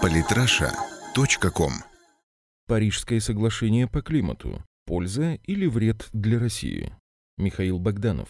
Политраша.ком Парижское соглашение по климату. Польза или вред для России? Михаил Богданов.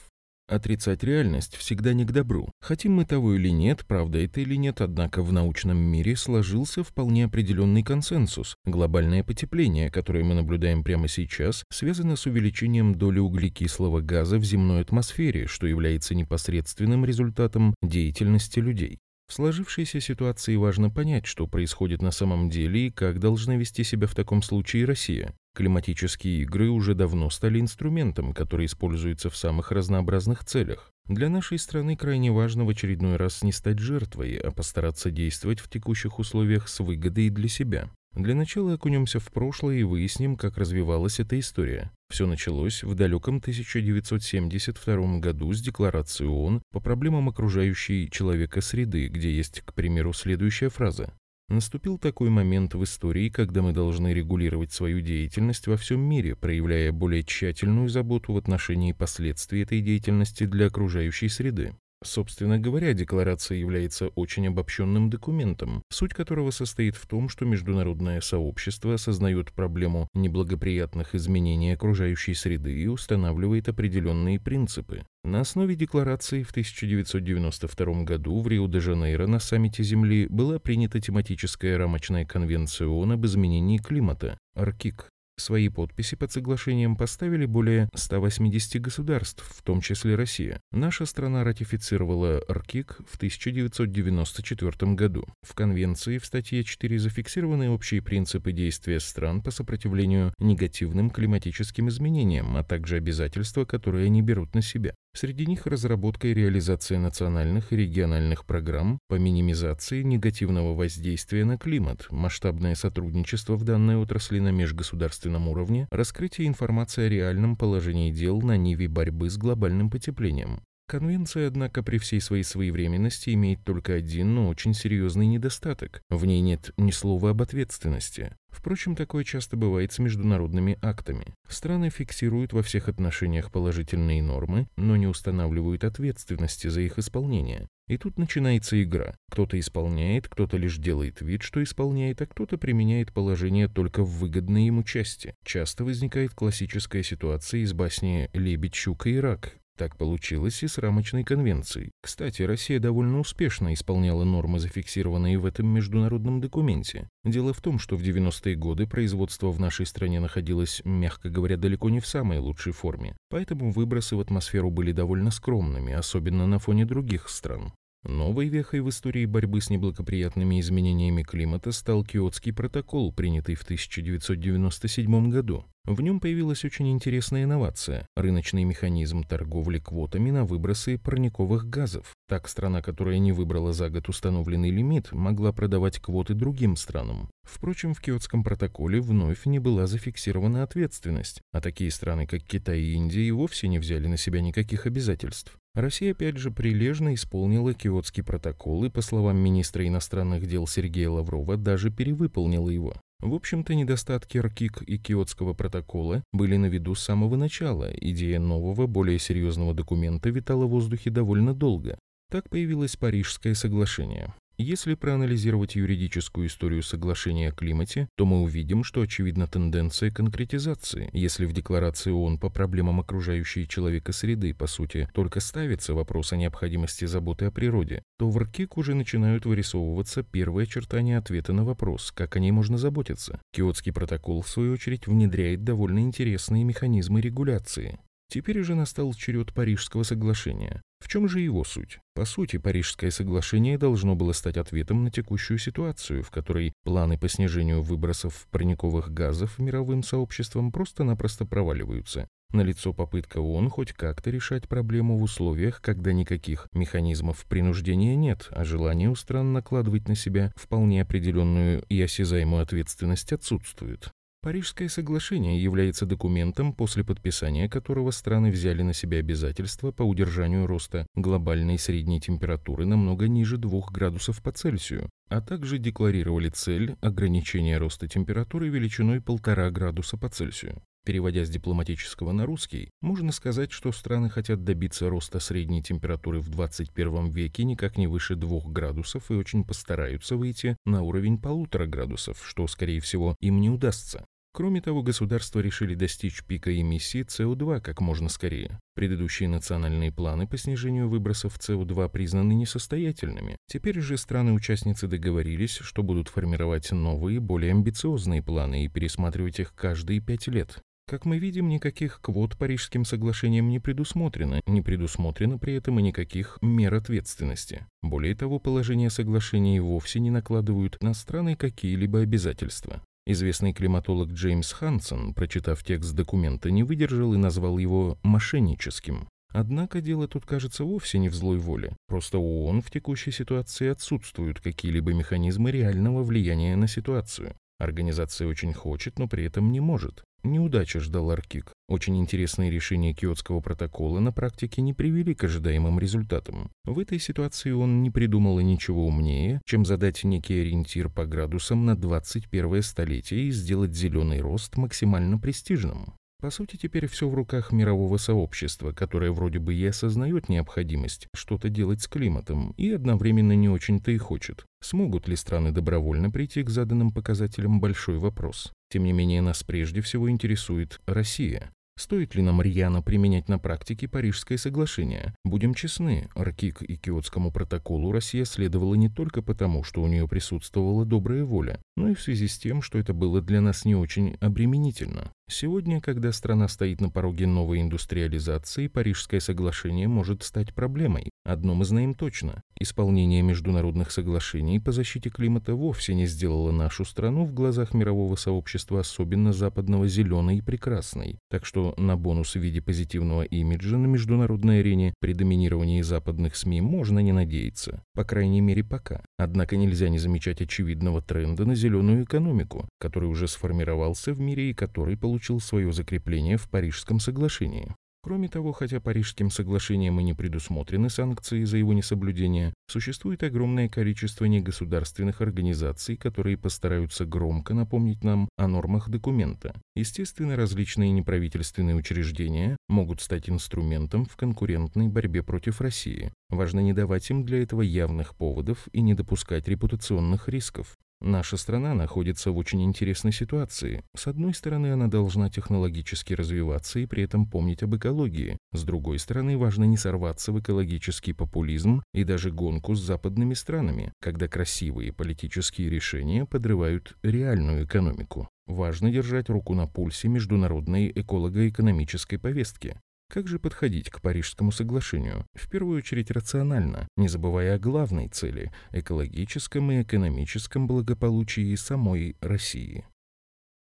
Отрицать реальность всегда не к добру. Хотим мы того или нет, правда это или нет, однако в научном мире сложился вполне определенный консенсус. Глобальное потепление, которое мы наблюдаем прямо сейчас, связано с увеличением доли углекислого газа в земной атмосфере, что является непосредственным результатом деятельности людей. В сложившейся ситуации важно понять, что происходит на самом деле и как должна вести себя в таком случае Россия. Климатические игры уже давно стали инструментом, который используется в самых разнообразных целях. Для нашей страны крайне важно в очередной раз не стать жертвой, а постараться действовать в текущих условиях с выгодой для себя. Для начала окунемся в прошлое и выясним, как развивалась эта история. Все началось в далеком 1972 году с Декларации ООН по проблемам окружающей человека среды, где есть, к примеру, следующая фраза. Наступил такой момент в истории, когда мы должны регулировать свою деятельность во всем мире, проявляя более тщательную заботу в отношении последствий этой деятельности для окружающей среды. Собственно говоря, декларация является очень обобщенным документом, суть которого состоит в том, что международное сообщество осознает проблему неблагоприятных изменений окружающей среды и устанавливает определенные принципы. На основе декларации в 1992 году в Рио-де-Жанейро на саммите Земли была принята тематическая рамочная конвенция ООН об изменении климата, АРКИК, Свои подписи под соглашением поставили более 180 государств, в том числе Россия. Наша страна ратифицировала РКИК в 1994 году. В конвенции в статье 4 зафиксированы общие принципы действия стран по сопротивлению негативным климатическим изменениям, а также обязательства, которые они берут на себя. Среди них разработка и реализация национальных и региональных программ по минимизации негативного воздействия на климат, масштабное сотрудничество в данной отрасли на межгосударственном уровне, раскрытие информации о реальном положении дел на ниве борьбы с глобальным потеплением. Конвенция, однако, при всей своей своевременности имеет только один, но очень серьезный недостаток. В ней нет ни слова об ответственности. Впрочем, такое часто бывает с международными актами. Страны фиксируют во всех отношениях положительные нормы, но не устанавливают ответственности за их исполнение. И тут начинается игра. Кто-то исполняет, кто-то лишь делает вид, что исполняет, а кто-то применяет положение только в выгодной ему части. Часто возникает классическая ситуация из басни «Лебедь, щука и рак», так получилось и с рамочной конвенцией. Кстати, Россия довольно успешно исполняла нормы, зафиксированные в этом международном документе. Дело в том, что в 90-е годы производство в нашей стране находилось, мягко говоря, далеко не в самой лучшей форме. Поэтому выбросы в атмосферу были довольно скромными, особенно на фоне других стран. Новой вехой в истории борьбы с неблагоприятными изменениями климата стал Киотский протокол, принятый в 1997 году. В нем появилась очень интересная инновация – рыночный механизм торговли квотами на выбросы парниковых газов. Так, страна, которая не выбрала за год установленный лимит, могла продавать квоты другим странам. Впрочем, в Киотском протоколе вновь не была зафиксирована ответственность, а такие страны, как Китай и Индия, и вовсе не взяли на себя никаких обязательств. Россия опять же прилежно исполнила Киотский протокол и, по словам министра иностранных дел Сергея Лаврова, даже перевыполнила его. В общем-то, недостатки РКИК и Киотского протокола были на виду с самого начала. Идея нового, более серьезного документа витала в воздухе довольно долго. Так появилось Парижское соглашение. Если проанализировать юридическую историю соглашения о климате, то мы увидим, что очевидна тенденция конкретизации. Если в декларации ООН по проблемам окружающей человека среды, по сути, только ставится вопрос о необходимости заботы о природе, то в РКИК уже начинают вырисовываться первые очертания ответа на вопрос, как о ней можно заботиться. Киотский протокол, в свою очередь, внедряет довольно интересные механизмы регуляции. Теперь уже настал черед Парижского соглашения. В чем же его суть? По сути, Парижское соглашение должно было стать ответом на текущую ситуацию, в которой планы по снижению выбросов парниковых газов мировым сообществом просто-напросто проваливаются. Налицо попытка ООН хоть как-то решать проблему в условиях, когда никаких механизмов принуждения нет, а желание у стран накладывать на себя вполне определенную и осязаемую ответственность отсутствует. Парижское соглашение является документом, после подписания которого страны взяли на себя обязательства по удержанию роста глобальной средней температуры намного ниже 2 градусов по Цельсию, а также декларировали цель ограничения роста температуры величиной 1,5 градуса по Цельсию. Переводя с дипломатического на русский, можно сказать, что страны хотят добиться роста средней температуры в 21 веке никак не выше 2 градусов и очень постараются выйти на уровень полутора градусов, что, скорее всего, им не удастся. Кроме того, государства решили достичь пика эмиссии СО2 как можно скорее. Предыдущие национальные планы по снижению выбросов СО2 признаны несостоятельными. Теперь же страны-участницы договорились, что будут формировать новые, более амбициозные планы и пересматривать их каждые пять лет. Как мы видим, никаких квот Парижским соглашением не предусмотрено, не предусмотрено при этом и никаких мер ответственности. Более того, положения соглашения вовсе не накладывают на страны какие-либо обязательства. Известный климатолог Джеймс Хансон, прочитав текст документа, не выдержал и назвал его «мошенническим». Однако дело тут кажется вовсе не в злой воле. Просто у ООН в текущей ситуации отсутствуют какие-либо механизмы реального влияния на ситуацию. Организация очень хочет, но при этом не может. Неудача ждал Аркик. Очень интересные решения Киотского протокола на практике не привели к ожидаемым результатам. В этой ситуации он не придумал ничего умнее, чем задать некий ориентир по градусам на 21 столетие и сделать зеленый рост максимально престижным. По сути, теперь все в руках мирового сообщества, которое вроде бы и осознает необходимость что-то делать с климатом, и одновременно не очень-то и хочет. Смогут ли страны добровольно прийти к заданным показателям – большой вопрос. Тем не менее, нас прежде всего интересует Россия. Стоит ли нам рьяно применять на практике Парижское соглашение? Будем честны, Аркик и Киотскому протоколу Россия следовала не только потому, что у нее присутствовала добрая воля, но и в связи с тем, что это было для нас не очень обременительно. Сегодня, когда страна стоит на пороге новой индустриализации, Парижское соглашение может стать проблемой. Одно мы знаем точно. Исполнение международных соглашений по защите климата вовсе не сделало нашу страну в глазах мирового сообщества, особенно западного, зеленой и прекрасной. Так что на бонус в виде позитивного имиджа на международной арене при доминировании западных СМИ можно не надеяться. По крайней мере, пока. Однако нельзя не замечать очевидного тренда на зеленую экономику, который уже сформировался в мире и который получил получил свое закрепление в Парижском соглашении. Кроме того, хотя Парижским соглашением и не предусмотрены санкции за его несоблюдение, существует огромное количество негосударственных организаций, которые постараются громко напомнить нам о нормах документа. Естественно, различные неправительственные учреждения могут стать инструментом в конкурентной борьбе против России. Важно не давать им для этого явных поводов и не допускать репутационных рисков. Наша страна находится в очень интересной ситуации. С одной стороны, она должна технологически развиваться и при этом помнить об экологии. С другой стороны, важно не сорваться в экологический популизм и даже гонку с западными странами, когда красивые политические решения подрывают реальную экономику. Важно держать руку на пульсе международной эколого-экономической повестки. Как же подходить к Парижскому соглашению? В первую очередь рационально, не забывая о главной цели – экологическом и экономическом благополучии самой России.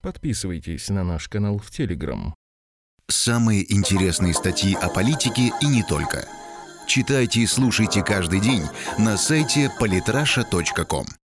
Подписывайтесь на наш канал в Телеграм. Самые интересные статьи о политике и не только. Читайте и слушайте каждый день на сайте polytrasha.com.